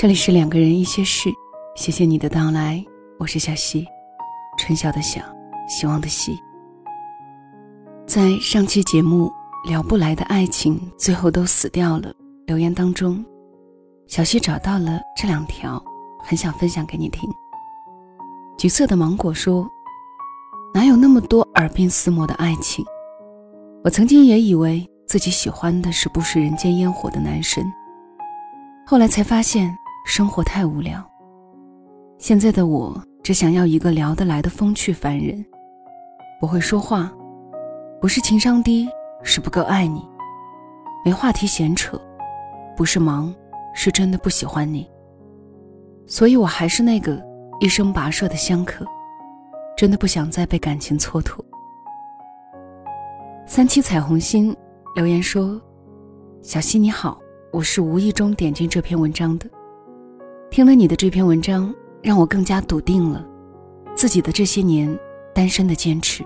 这里是两个人一些事，谢谢你的到来，我是小溪，春晓的晓，希望的希。在上期节目聊不来的爱情最后都死掉了留言当中，小溪找到了这两条，很想分享给你听。橘色的芒果说：“哪有那么多耳鬓厮磨的爱情？我曾经也以为自己喜欢的是不食人间烟火的男神，后来才发现。”生活太无聊。现在的我只想要一个聊得来的风趣凡人，不会说话，不是情商低，是不够爱你；没话题闲扯，不是忙，是真的不喜欢你。所以我还是那个一生跋涉的香客，真的不想再被感情蹉跎。三七彩虹心留言说：“小溪你好，我是无意中点进这篇文章的。”听了你的这篇文章，让我更加笃定了自己的这些年单身的坚持，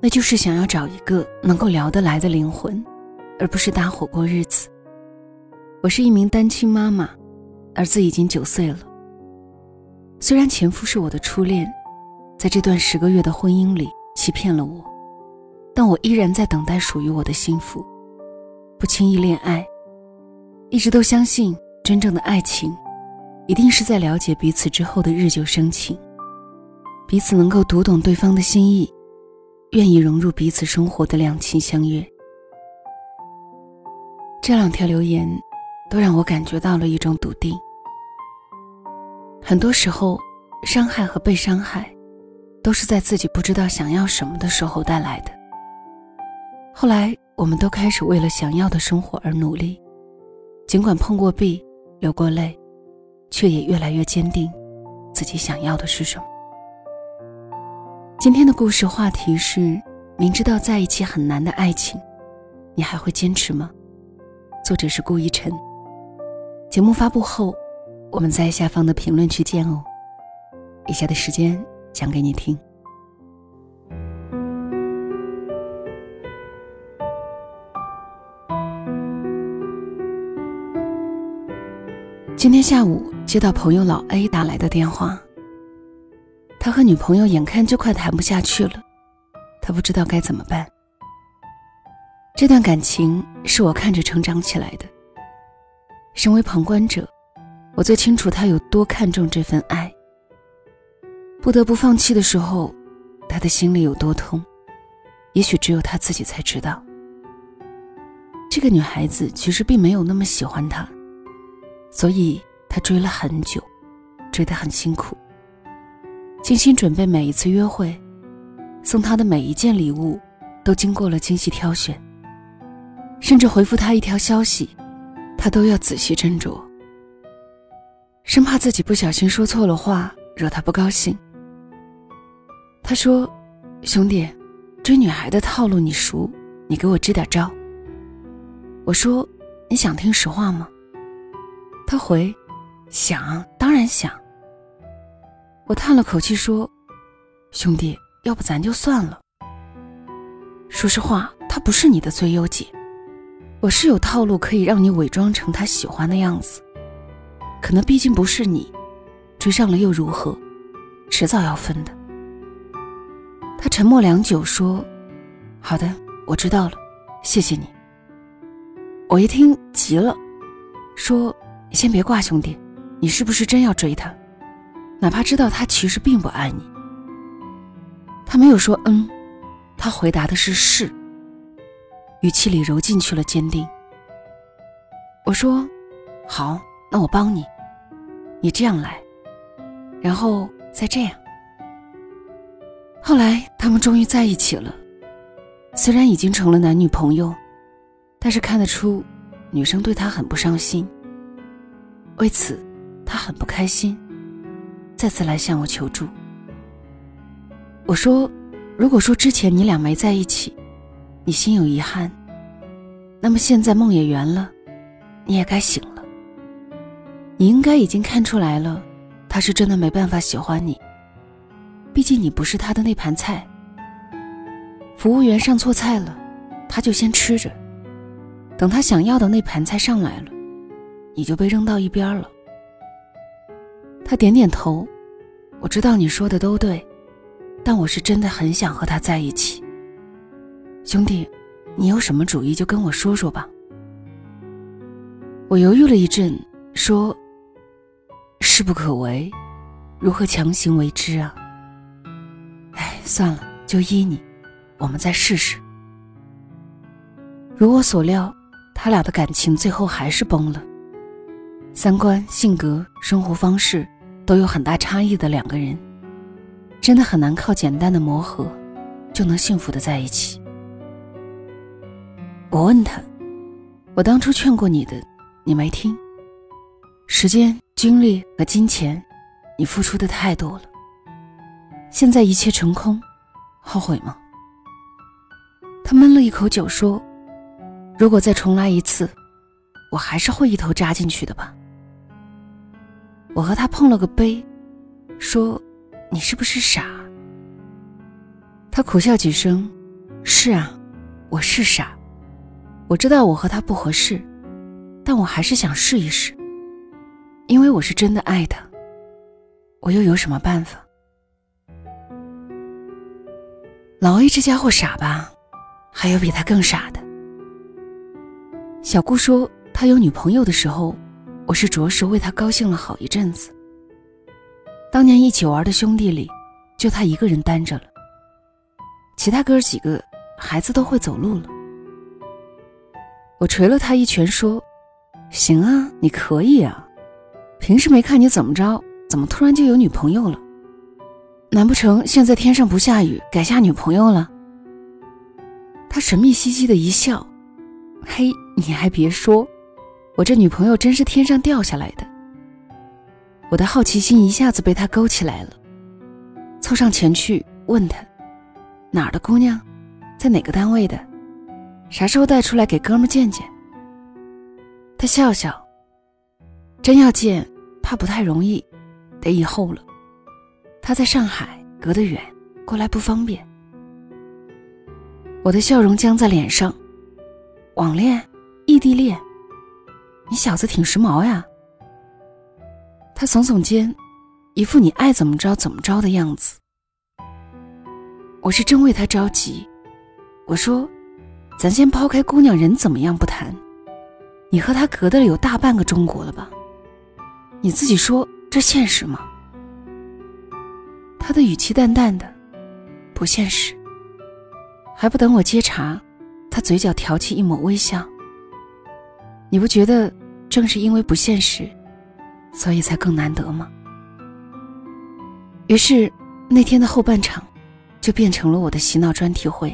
那就是想要找一个能够聊得来的灵魂，而不是搭伙过日子。我是一名单亲妈妈，儿子已经九岁了。虽然前夫是我的初恋，在这段十个月的婚姻里欺骗了我，但我依然在等待属于我的幸福，不轻易恋爱，一直都相信真正的爱情。一定是在了解彼此之后的日久生情，彼此能够读懂对方的心意，愿意融入彼此生活的两情相悦。这两条留言，都让我感觉到了一种笃定。很多时候，伤害和被伤害，都是在自己不知道想要什么的时候带来的。后来，我们都开始为了想要的生活而努力，尽管碰过壁，流过泪。却也越来越坚定，自己想要的是什么。今天的故事话题是：明知道在一起很难的爱情，你还会坚持吗？作者是顾一晨。节目发布后，我们在下方的评论区见哦。以下的时间讲给你听。今天下午接到朋友老 A 打来的电话，他和女朋友眼看就快谈不下去了，他不知道该怎么办。这段感情是我看着成长起来的，身为旁观者，我最清楚他有多看重这份爱。不得不放弃的时候，他的心里有多痛，也许只有他自己才知道。这个女孩子其实并没有那么喜欢他。所以他追了很久，追得很辛苦，精心准备每一次约会，送他的每一件礼物，都经过了精细挑选。甚至回复他一条消息，他都要仔细斟酌，生怕自己不小心说错了话，惹他不高兴。他说：“兄弟，追女孩的套路你熟，你给我支点招。”我说：“你想听实话吗？”他回：“想，当然想。”我叹了口气说：“兄弟，要不咱就算了。说实话，他不是你的最优解。我是有套路可以让你伪装成他喜欢的样子，可能毕竟不是你，追上了又如何？迟早要分的。”他沉默良久说：“好的，我知道了，谢谢你。”我一听急了，说。先别挂，兄弟，你是不是真要追他？哪怕知道他其实并不爱你。他没有说嗯，他回答的是是，语气里揉进去了坚定。我说好，那我帮你，你这样来，然后再这样。后来他们终于在一起了，虽然已经成了男女朋友，但是看得出女生对他很不上心。为此，他很不开心，再次来向我求助。我说：“如果说之前你俩没在一起，你心有遗憾，那么现在梦也圆了，你也该醒了。你应该已经看出来了，他是真的没办法喜欢你。毕竟你不是他的那盘菜。服务员上错菜了，他就先吃着，等他想要的那盘菜上来了。”你就被扔到一边了，他点点头，我知道你说的都对，但我是真的很想和他在一起。兄弟，你有什么主意就跟我说说吧。我犹豫了一阵，说：“事不可为，如何强行为之啊？”哎，算了，就依你，我们再试试。如我所料，他俩的感情最后还是崩了。三观、性格、生活方式都有很大差异的两个人，真的很难靠简单的磨合就能幸福的在一起。我问他：“我当初劝过你的，你没听。时间、精力和金钱，你付出的太多了。现在一切成空，后悔吗？”他闷了一口酒说：“如果再重来一次，我还是会一头扎进去的吧。”我和他碰了个杯，说：“你是不是傻？”他苦笑几声：“是啊，我是傻。我知道我和他不合适，但我还是想试一试，因为我是真的爱他。我又有什么办法？”老 A 这家伙傻吧？还有比他更傻的。小顾说，他有女朋友的时候。我是着实为他高兴了好一阵子。当年一起玩的兄弟里，就他一个人单着了，其他哥几个孩子都会走路了。我捶了他一拳，说：“行啊，你可以啊，平时没看你怎么着，怎么突然就有女朋友了？难不成现在天上不下雨，改下女朋友了？”他神秘兮兮的一笑：“嘿，你还别说。”我这女朋友真是天上掉下来的，我的好奇心一下子被他勾起来了，凑上前去问他：“哪儿的姑娘，在哪个单位的？啥时候带出来给哥们见见？”他笑笑：“真要见，怕不太容易，得以后了。他在上海，隔得远，过来不方便。”我的笑容僵在脸上，网恋，异地恋。你小子挺时髦呀！他耸耸肩，一副你爱怎么着怎么着的样子。我是真为他着急。我说：“咱先抛开姑娘人怎么样不谈，你和他隔得有大半个中国了吧？你自己说这现实吗？”他的语气淡淡的，不现实。还不等我接茬，他嘴角挑起一抹微笑。你不觉得正是因为不现实，所以才更难得吗？于是那天的后半场，就变成了我的洗脑专题会。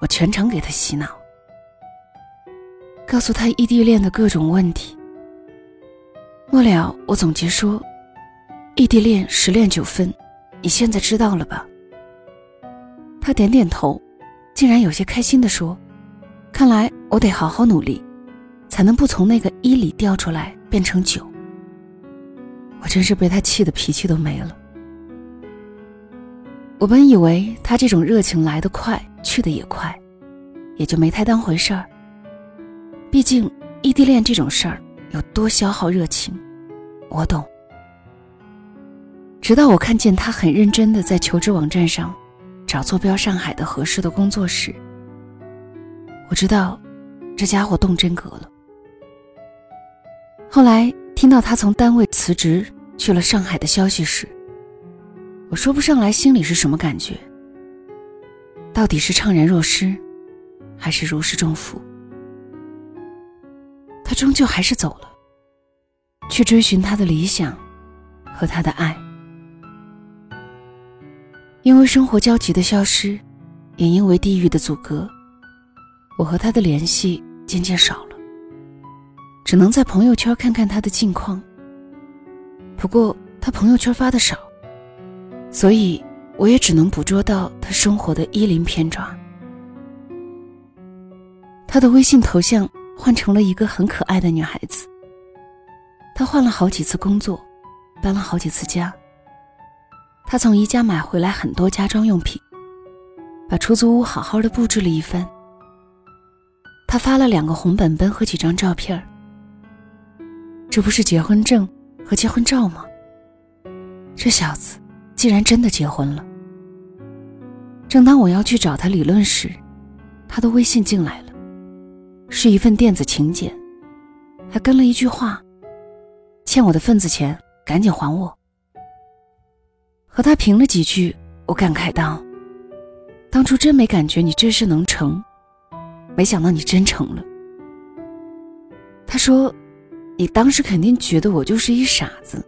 我全程给他洗脑，告诉他异地恋的各种问题。末了，我总结说：异地恋十恋九分，你现在知道了吧？他点点头，竟然有些开心的说：“看来我得好好努力。”才能不从那个一里掉出来变成九。我真是被他气的脾气都没了。我本以为他这种热情来得快，去得也快，也就没太当回事儿。毕竟异地恋这种事儿有多消耗热情，我懂。直到我看见他很认真的在求职网站上找坐标上海的合适的工作时，我知道这家伙动真格了。后来听到他从单位辞职去了上海的消息时，我说不上来心里是什么感觉。到底是怅然若失，还是如释重负？他终究还是走了，去追寻他的理想和他的爱。因为生活焦急的消失，也因为地域的阻隔，我和他的联系渐渐少了。只能在朋友圈看看他的近况。不过他朋友圈发的少，所以我也只能捕捉到他生活的衣林片段。他的微信头像换成了一个很可爱的女孩子。他换了好几次工作，搬了好几次家。他从宜家买回来很多家装用品，把出租屋好好的布置了一番。他发了两个红本本和几张照片这不是结婚证和结婚照吗？这小子竟然真的结婚了。正当我要去找他理论时，他的微信进来了，是一份电子请柬，还跟了一句话：“欠我的份子钱，赶紧还我。”和他评了几句，我感慨道：“当初真没感觉你这事能成，没想到你真成了。”他说：“你当时肯定觉得我就是一傻子，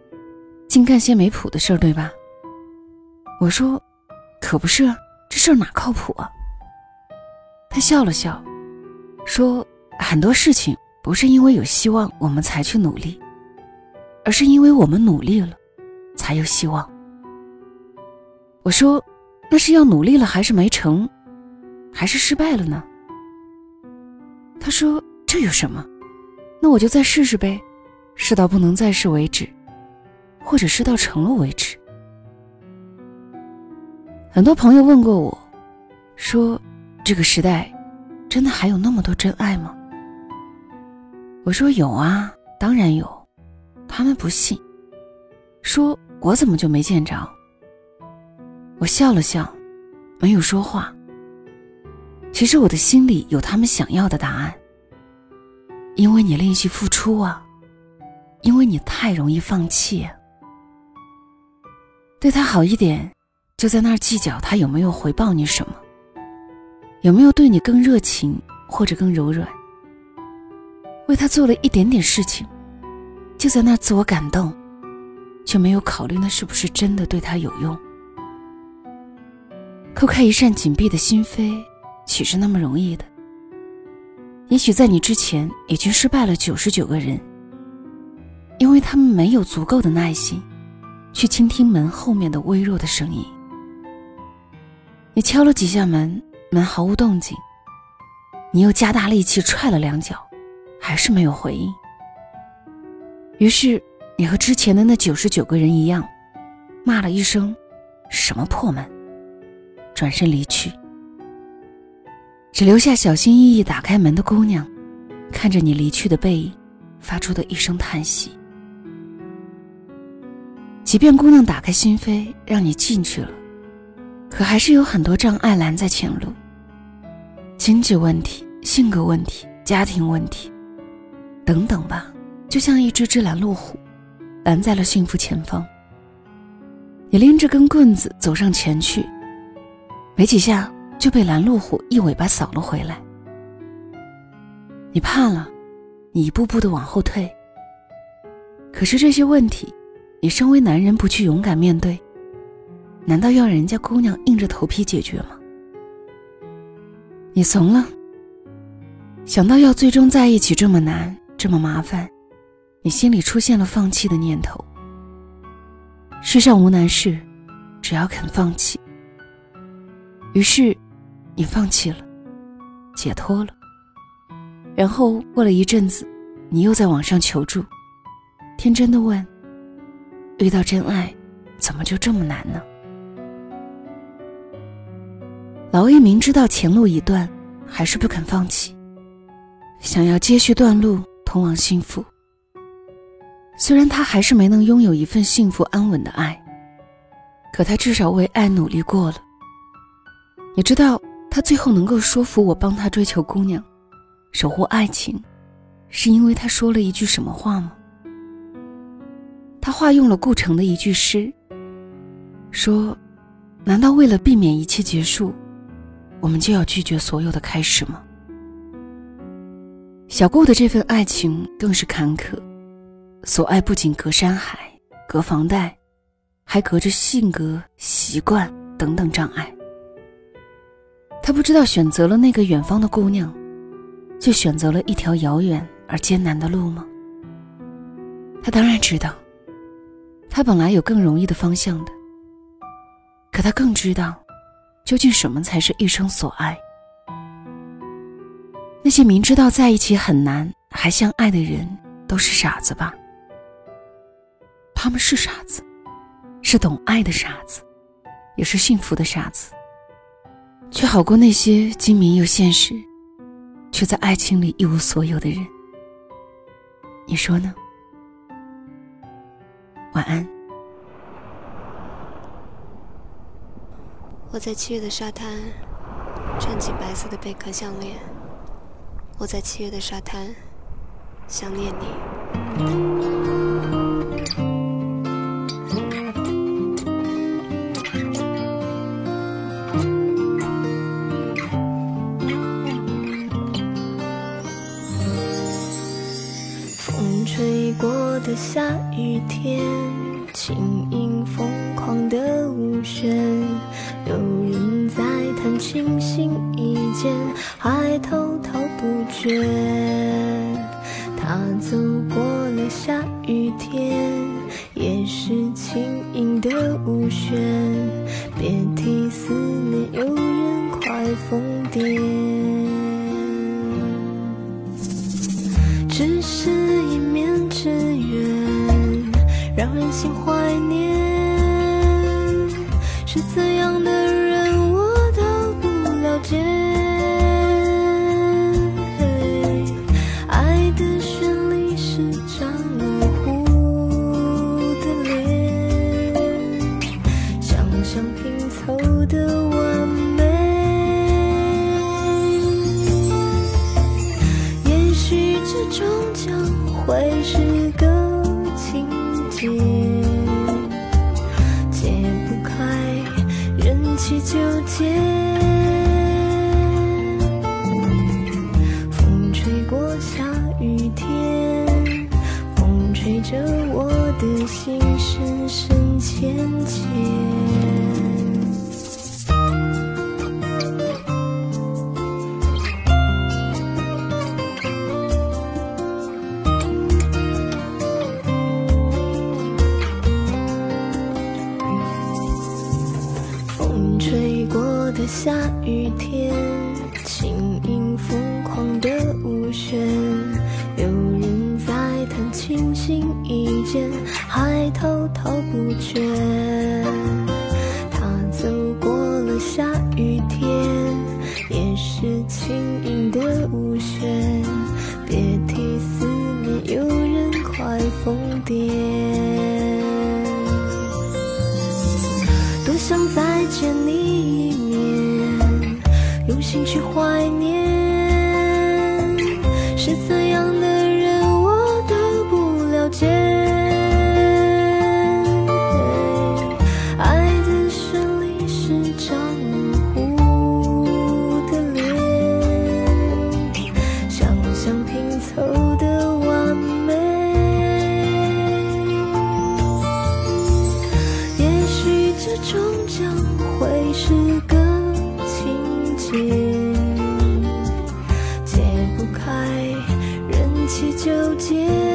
净干些没谱的事儿，对吧？”我说：“可不是。”这事儿哪靠谱啊？他笑了笑，说：“很多事情不是因为有希望我们才去努力，而是因为我们努力了，才有希望。”我说：“那是要努力了还是没成，还是失败了呢？”他说：“这有什么？那我就再试试呗，试到不能再试为止，或者试到成了为止。”很多朋友问过我，说：“这个时代，真的还有那么多真爱吗？”我说：“有啊，当然有。”他们不信，说：“我怎么就没见着？”我笑了笑，没有说话。其实我的心里有他们想要的答案，因为你练习付出啊，因为你太容易放弃。对他好一点。就在那儿计较他有没有回报你什么，有没有对你更热情或者更柔软。为他做了一点点事情，就在那儿自我感动，却没有考虑那是不是真的对他有用。叩开一扇紧闭的心扉，岂是那么容易的？也许在你之前已经失败了九十九个人，因为他们没有足够的耐心，去倾听门后面的微弱的声音。你敲了几下门，门毫无动静。你又加大力气踹了两脚，还是没有回应。于是你和之前的那九十九个人一样，骂了一声“什么破门”，转身离去，只留下小心翼翼打开门的姑娘，看着你离去的背影，发出的一声叹息。即便姑娘打开心扉，让你进去了。可还是有很多障碍拦在前路，经济问题、性格问题、家庭问题，等等吧，就像一只只拦路虎，拦在了幸福前方。你拎着根棍子走上前去，没几下就被拦路虎一尾巴扫了回来。你怕了，你一步步的往后退。可是这些问题，你身为男人不去勇敢面对。难道要人家姑娘硬着头皮解决吗？你怂了。想到要最终在一起这么难，这么麻烦，你心里出现了放弃的念头。世上无难事，只要肯放弃。于是，你放弃了，解脱了。然后过了一阵子，你又在网上求助，天真的问：遇到真爱，怎么就这么难呢？老 A 明知道前路已断，还是不肯放弃，想要接续断路通往幸福。虽然他还是没能拥有一份幸福安稳的爱，可他至少为爱努力过了。你知道他最后能够说服我帮他追求姑娘，守护爱情，是因为他说了一句什么话吗？他化用了顾城的一句诗，说：“难道为了避免一切结束？”我们就要拒绝所有的开始吗？小顾的这份爱情更是坎坷，所爱不仅隔山海、隔房贷，还隔着性格、习惯等等障碍。他不知道选择了那个远方的姑娘，就选择了一条遥远而艰难的路吗？他当然知道，他本来有更容易的方向的，可他更知道。究竟什么才是一生所爱？那些明知道在一起很难还相爱的人，都是傻子吧？他们是傻子，是懂爱的傻子，也是幸福的傻子，却好过那些精明又现实却在爱情里一无所有的人。你说呢？晚安。我在七月的沙滩穿起白色的贝壳项链我在七月的沙滩想念你。下雨天，轻盈疯狂的舞旋，有人在弹琴心一见，还滔滔不绝。他走过了下雨天，也是轻盈的舞旋，别提思念，有人快疯癫。心怀念，是怎样的？边多想再见你一面用心去怀念这终将会是个情节，解不开，任其纠结。